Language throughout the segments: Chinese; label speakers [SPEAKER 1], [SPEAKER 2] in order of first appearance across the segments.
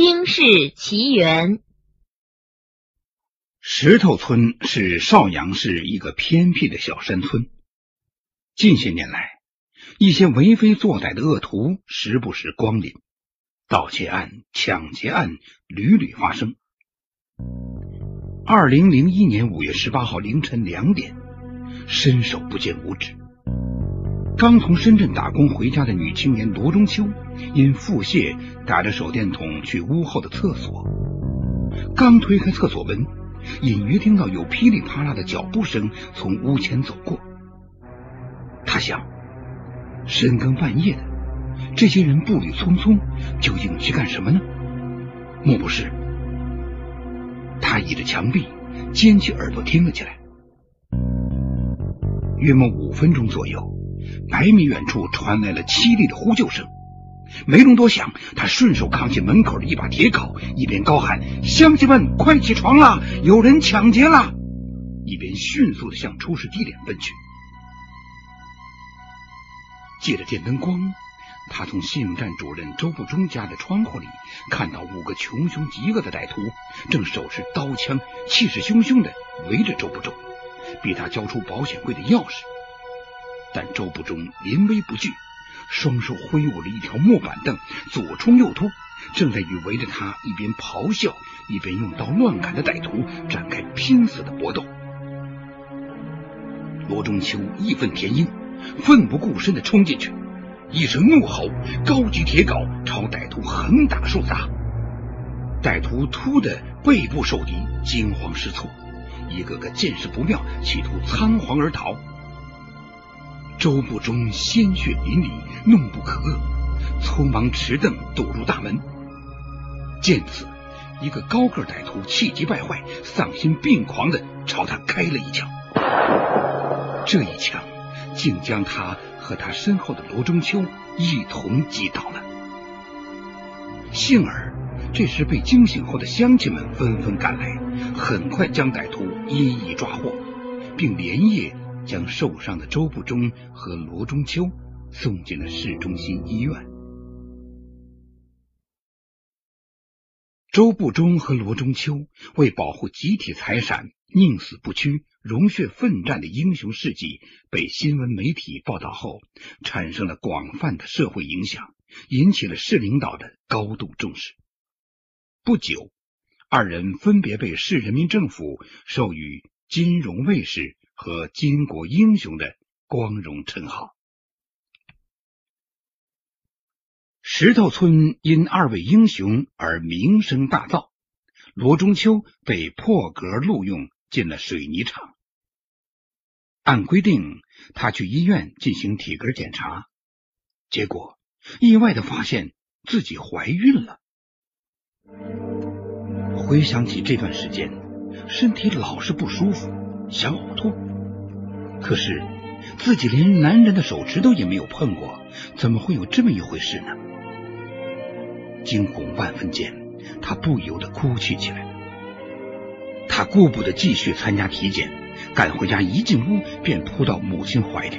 [SPEAKER 1] 惊世奇缘。
[SPEAKER 2] 石头村是邵阳市一个偏僻的小山村。近些年来，一些为非作歹的恶徒时不时光临，盗窃案、抢劫案屡屡发生。二零零一年五月十八号凌晨两点，伸手不见五指。刚从深圳打工回家的女青年罗中秋，因腹泻打着手电筒去屋后的厕所。刚推开厕所门，隐约听到有噼里啪啦的脚步声从屋前走过。他想，深更半夜的，这些人步履匆匆，究竟去干什么呢？莫不是？他倚着墙壁，尖起耳朵听了起来。约莫五分钟左右。百米远处传来了凄厉的呼救声，没容多想，他顺手扛起门口的一把铁镐，一边高喊：“乡亲们，快起床了，有人抢劫了！”一边迅速的向出事地点奔去。借着电灯光，他从信用站主任周步忠家的窗户里看到五个穷凶极恶的歹徒正手持刀枪，气势汹汹的围着周步忠，逼他交出保险柜的钥匙。但周不中临危不惧，双手挥舞着一条木板凳，左冲右突，正在与围着他一边咆哮一边用刀乱砍的歹徒展开拼死的搏斗。罗中秋义愤填膺，奋不顾身的冲进去，一声怒吼，高举铁镐朝歹徒横打竖砸。歹徒突的背部受敌，惊慌失措，一个个见势不妙，企图仓皇而逃。周不忠鲜血淋漓，怒不可遏，匆忙持凳堵住大门。见此，一个高个歹徒气急败坏、丧心病狂的朝他开了一枪。这一枪竟将他和他身后的罗中秋一同击倒了。幸而这时被惊醒后的乡亲们纷纷赶来，很快将歹徒一一抓获，并连夜。将受伤的周不忠和罗中秋送进了市中心医院。周不忠和罗中秋为保护集体财产宁死不屈、rom 血奋战的英雄事迹被新闻媒体报道后，产生了广泛的社会影响，引起了市领导的高度重视。不久，二人分别被市人民政府授予金融卫士。和巾帼英雄的光荣称号。石头村因二位英雄而名声大噪，罗中秋被破格录用进了水泥厂。按规定，他去医院进行体格检查，结果意外的发现自己怀孕了。回想起这段时间，身体老是不舒服，想呕吐。可是自己连男人的手指头也没有碰过，怎么会有这么一回事呢？惊恐万分间，他不由得哭泣起来。他顾不得继续参加体检，赶回家一进屋便扑到母亲怀里，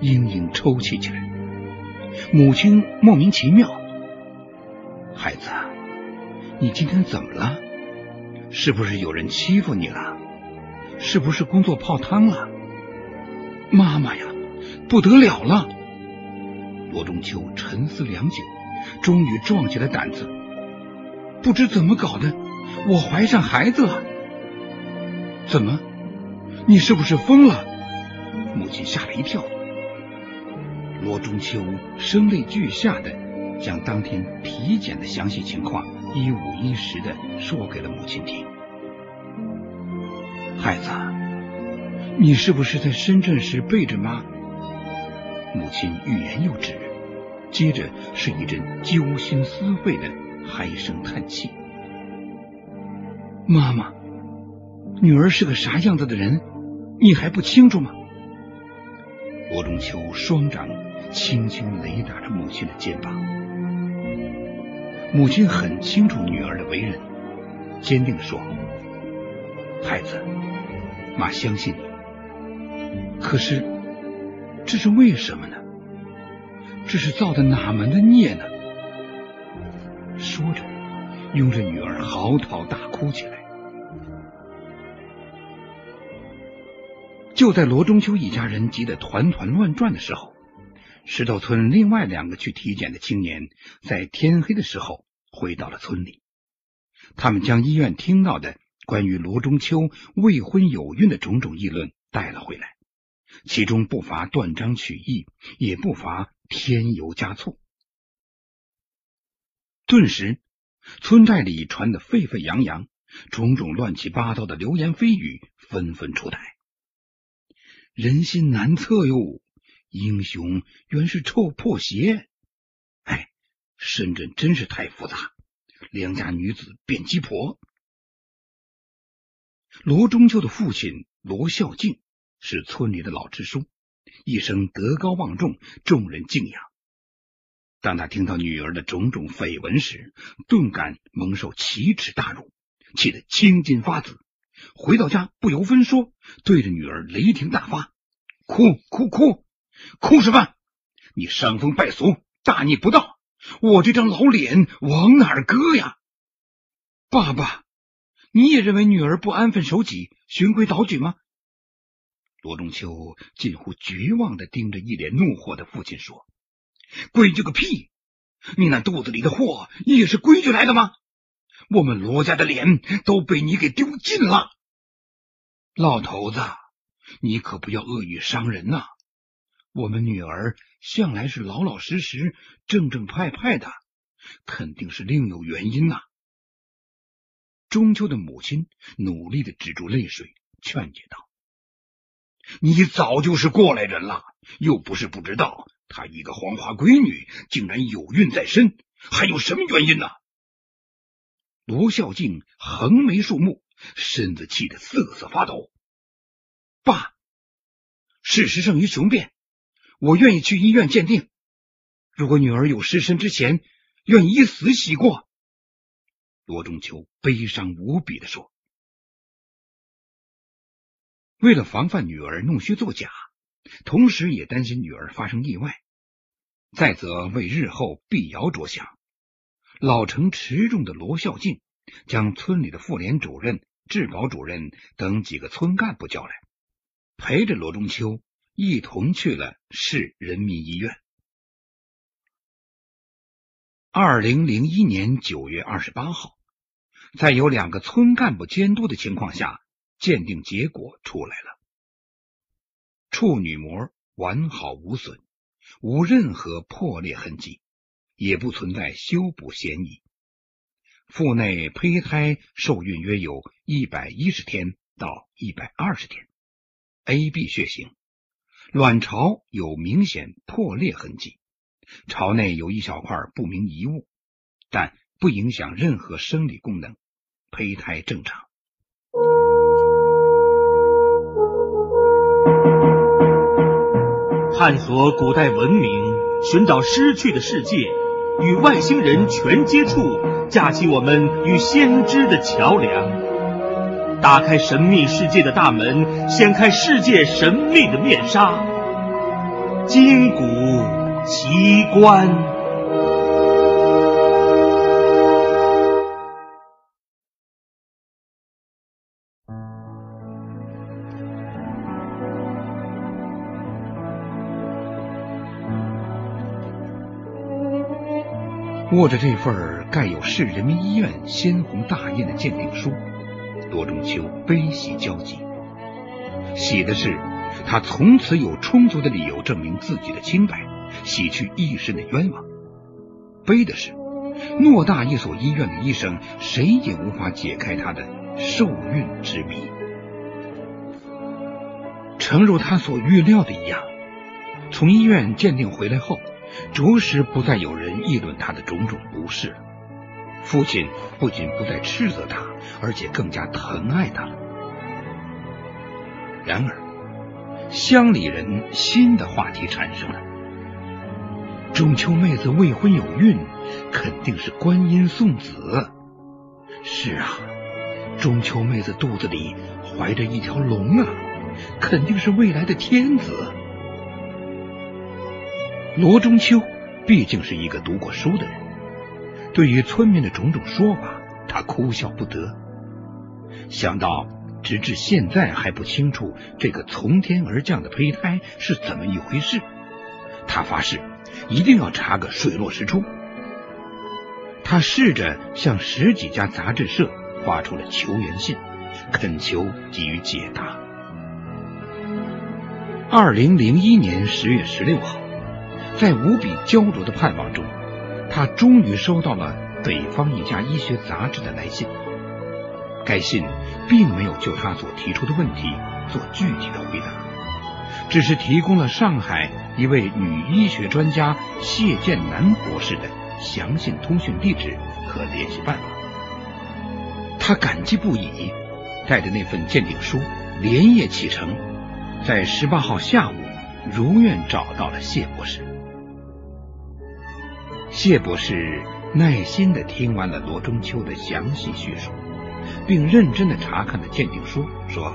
[SPEAKER 2] 嘤嘤抽泣起来。母亲莫名其妙：“孩子，你今天怎么了？是不是有人欺负你了？是不是工作泡汤了？”妈妈呀，不得了了！罗中秋沉思良久，终于壮起了胆子。不知怎么搞的，我怀上孩子了。怎么？你是不是疯了？母亲吓了一跳。罗中秋声泪俱下的将当天体检的详细情况一五一十的说给了母亲听。孩子。你是不是在深圳时背着妈？母亲欲言又止，接着是一阵揪心撕肺的唉声叹气。妈妈，女儿是个啥样子的人，你还不清楚吗？罗中秋双掌轻轻擂打着母亲的肩膀。母亲很清楚女儿的为人，坚定的说：“孩子，妈相信。”可是，这是为什么呢？这是造的哪门的孽呢？说着，拥着女儿嚎啕大哭起来。就在罗中秋一家人急得团团乱转的时候，石头村另外两个去体检的青年在天黑的时候回到了村里。他们将医院听到的关于罗中秋未婚有孕的种种议论带了回来，其中不乏断章取义，也不乏添油加醋。顿时，村寨里传得沸沸扬扬，种种乱七八糟的流言蜚语纷纷出台。人心难测哟，英雄原是臭破鞋。哎，深圳真是太复杂，良家女子变鸡婆。罗中秋的父亲罗孝敬是村里的老支书，一生德高望重，众人敬仰。当他听到女儿的种种绯闻时，顿感蒙受奇耻大辱，气得青筋发紫。回到家，不由分说，对着女儿雷霆大发，哭哭哭，哭什么？你伤风败俗，大逆不道！我这张老脸往哪儿搁呀？爸爸，你也认为女儿不安分守己、循规蹈矩吗？罗中秋近乎绝望的盯着一脸怒火的父亲说：“规矩个屁！你那肚子里的货也是规矩来的吗？”我们罗家的脸都被你给丢尽了，老头子，你可不要恶语伤人呐！我们女儿向来是老老实实、正正派派的，肯定是另有原因呐。中秋的母亲努力的止住泪水，劝解道：“你早就是过来人了，又不是不知道，她一个黄花闺女竟然有孕在身，还有什么原因呢？”罗孝敬横眉竖目，身子气得瑟瑟发抖。爸，事实胜于雄辩，我愿意去医院鉴定。如果女儿有失身之嫌，愿以死洗过。罗中秋悲伤无比的说：“为了防范女儿弄虚作假，同时也担心女儿发生意外，再则为日后辟谣着想。”老成持重的罗孝敬将村里的妇联主任、治保主任等几个村干部叫来，陪着罗中秋一同去了市人民医院。二零零一年九月二十八号，在有两个村干部监督的情况下，鉴定结果出来了：处女膜完好无损，无任何破裂痕迹。也不存在修补嫌疑。腹内胚胎受孕约有一百一十天到一百二十天，A B 血型，卵巢有明显破裂痕迹，巢内有一小块不明遗物，但不影响任何生理功能，胚胎正常。
[SPEAKER 3] 探索古代文明，寻找失去的世界。与外星人全接触，架起我们与先知的桥梁，打开神秘世界的大门，掀开世界神秘的面纱，金古奇观。
[SPEAKER 2] 握着这份盖有市人民医院鲜红大印的鉴定书，罗中秋悲喜交集。喜的是，他从此有充足的理由证明自己的清白，洗去一身的冤枉；悲的是，偌大一所医院的医生，谁也无法解开他的受孕之谜。诚如他所预料的一样，从医院鉴定回来后。着实不再有人议论他的种种不是，父亲不仅不再斥责他，而且更加疼爱他了。然而，乡里人新的话题产生了：中秋妹子未婚有孕，肯定是观音送子。是啊，中秋妹子肚子里怀着一条龙啊，肯定是未来的天子。罗中秋毕竟是一个读过书的人，对于村民的种种说法，他哭笑不得。想到直至现在还不清楚这个从天而降的胚胎是怎么一回事，他发誓一定要查个水落石出。他试着向十几家杂志社发出了求援信，恳求给予解答。二零零一年十月十六号，在无比焦灼的盼望中，他终于收到了北方一家医学杂志的来信。该信并没有就他所提出的问题做具体的回答，只是提供了上海一位女医学专家谢建南博士的详细通讯地址和联系办法。他感激不已，带着那份鉴定书连夜启程，在十八号下午如愿找到了谢博士。谢博士耐心的听完了罗中秋的详细叙述。并认真的查看了鉴定书，说：“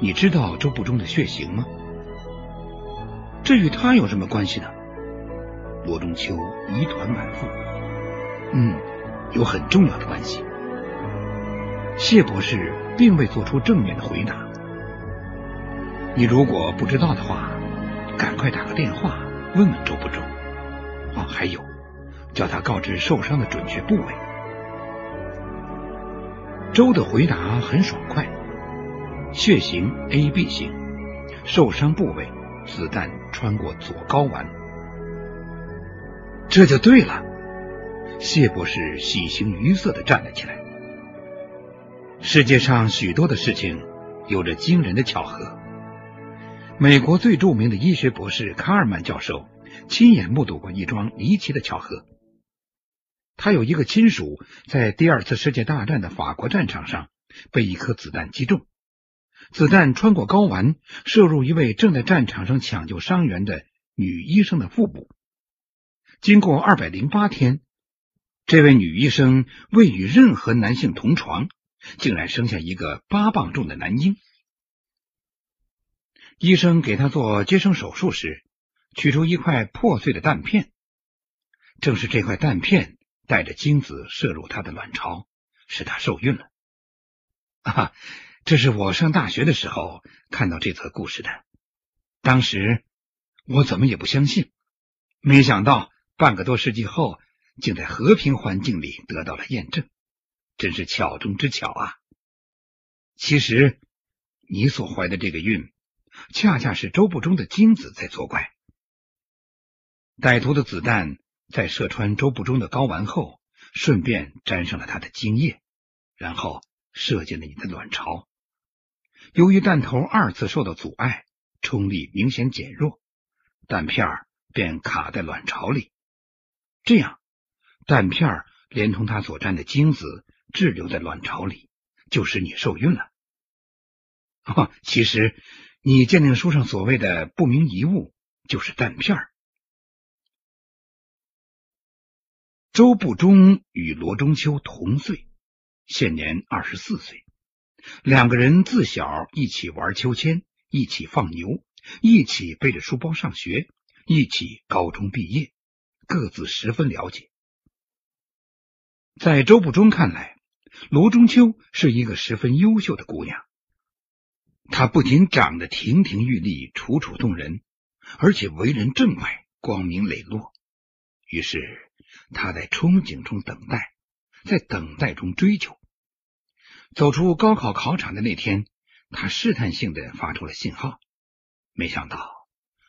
[SPEAKER 2] 你知道周不中的血型吗？这与他有什么关系呢？”罗中秋疑团满腹。嗯，有很重要的关系。谢博士并未做出正面的回答。你如果不知道的话，赶快打个电话问问周不忠。哦，还有，叫他告知受伤的准确部位。周的回答很爽快，血型 AB 型，受伤部位子弹穿过左睾丸，这就对了。谢博士喜形于色的站了起来。世界上许多的事情有着惊人的巧合。美国最著名的医学博士卡尔曼教授亲眼目睹过一桩离奇的巧合。他有一个亲属在第二次世界大战的法国战场上被一颗子弹击中，子弹穿过睾丸，射入一位正在战场上抢救伤员的女医生的腹部。经过二百零八天，这位女医生未与任何男性同床，竟然生下一个八磅重的男婴。医生给他做接生手术时，取出一块破碎的弹片，正是这块弹片。带着精子射入他的卵巢，使他受孕了。啊，这是我上大学的时候看到这则故事的。当时我怎么也不相信，没想到半个多世纪后，竟在和平环境里得到了验证，真是巧中之巧啊！其实你所怀的这个孕，恰恰是周不中的精子在作怪。歹徒的子弹。在射穿周不中的睾丸后，顺便沾上了他的精液，然后射进了你的卵巢。由于弹头二次受到阻碍，冲力明显减弱，弹片便卡在卵巢里。这样，弹片连同它所沾的精子滞留在卵巢里，就使你受孕了。哦，其实你鉴定书上所谓的不明遗物，就是弹片。周不忠与罗中秋同岁，现年二十四岁。两个人自小一起玩秋千，一起放牛，一起背着书包上学，一起高中毕业，各自十分了解。在周不忠看来，罗中秋是一个十分优秀的姑娘。他不仅长得亭亭玉立、楚楚动人，而且为人正派、光明磊落。于是。他在憧憬中等待，在等待中追求。走出高考考场的那天，他试探性的发出了信号，没想到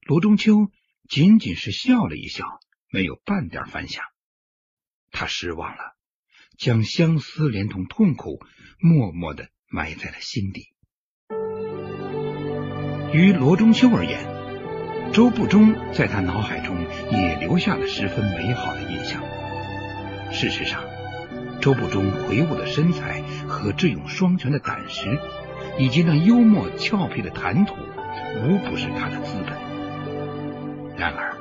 [SPEAKER 2] 罗中秋仅仅是笑了一笑，没有半点反响。他失望了，将相思连同痛苦默默的埋在了心底。于罗中秋而言。周不中在他脑海中也留下了十分美好的印象。事实上，周不中魁梧的身材和智勇双全的胆识，以及那幽默俏皮的谈吐，无不是他的资本。然而，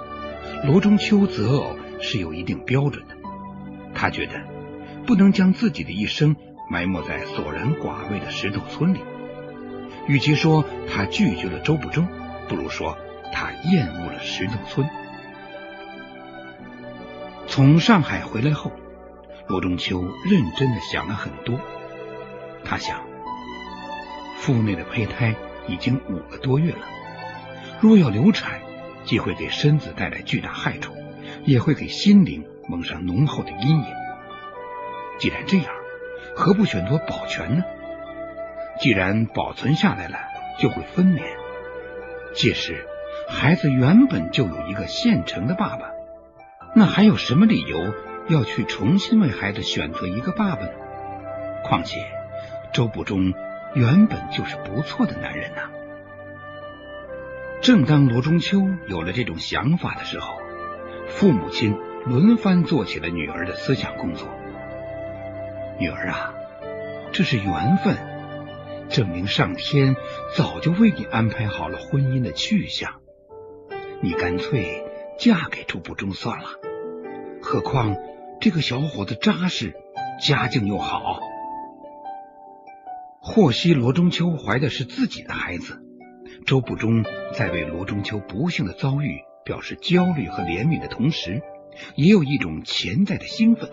[SPEAKER 2] 罗中秋择偶是有一定标准的。他觉得不能将自己的一生埋没在索然寡味的石头村里。与其说他拒绝了周不中，不如说。他厌恶了石头村。从上海回来后，罗中秋认真的想了很多，他想，腹内的胚胎已经五个多月了，若要流产，既会给身子带来巨大害处，也会给心灵蒙上浓厚的阴影。既然这样，何不选择保全呢？既然保存下来了，就会分娩，届时孩子原本就有一个现成的爸爸，那还有什么理由？要去重新为孩子选择一个爸爸呢？况且周不忠原本就是不错的男人呐。正当罗中秋有了这种想法的时候，父母亲轮番做起了女儿的思想工作。女儿啊，这是缘分，证明上天早就为你安排好了婚姻的去向。你干脆嫁给周不中算了，何况。这个小伙子扎实，家境又好。获悉罗中秋怀的是自己的孩子，周不中在为罗中秋不幸的遭遇表示焦虑和怜悯的同时，也有一种潜在的兴奋。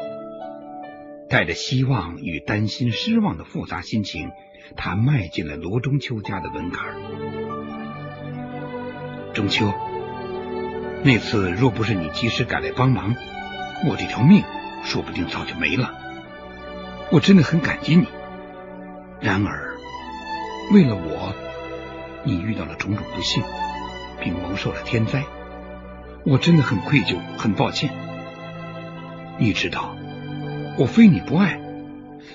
[SPEAKER 2] 带着希望与担心、失望的复杂心情，他迈进了罗中秋家的门槛。中秋，那次若不是你及时赶来帮忙，我这条命。说不定早就没了。我真的很感激你。然而，为了我，你遇到了种种不幸，并蒙受了天灾。我真的很愧疚，很抱歉。你知道，我非你不爱，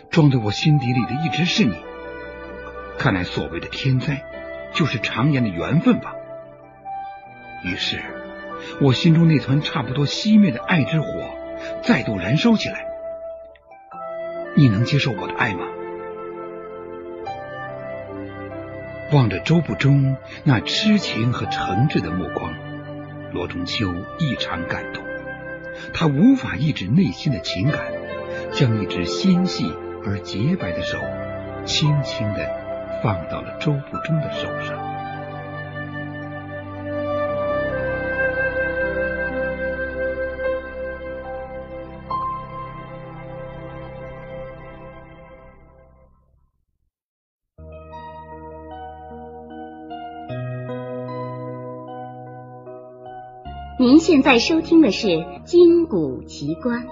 [SPEAKER 2] 装在我心底里的一直是你。看来，所谓的天灾，就是常言的缘分吧。于是，我心中那团差不多熄灭的爱之火。再度燃烧起来，你能接受我的爱吗？望着周不中那痴情和诚挚的目光，罗中秋异常感动。他无法抑制内心的情感，将一只纤细而洁白的手轻轻的放到了周不忠的手上。
[SPEAKER 1] 您现在收听的是《金谷奇观》。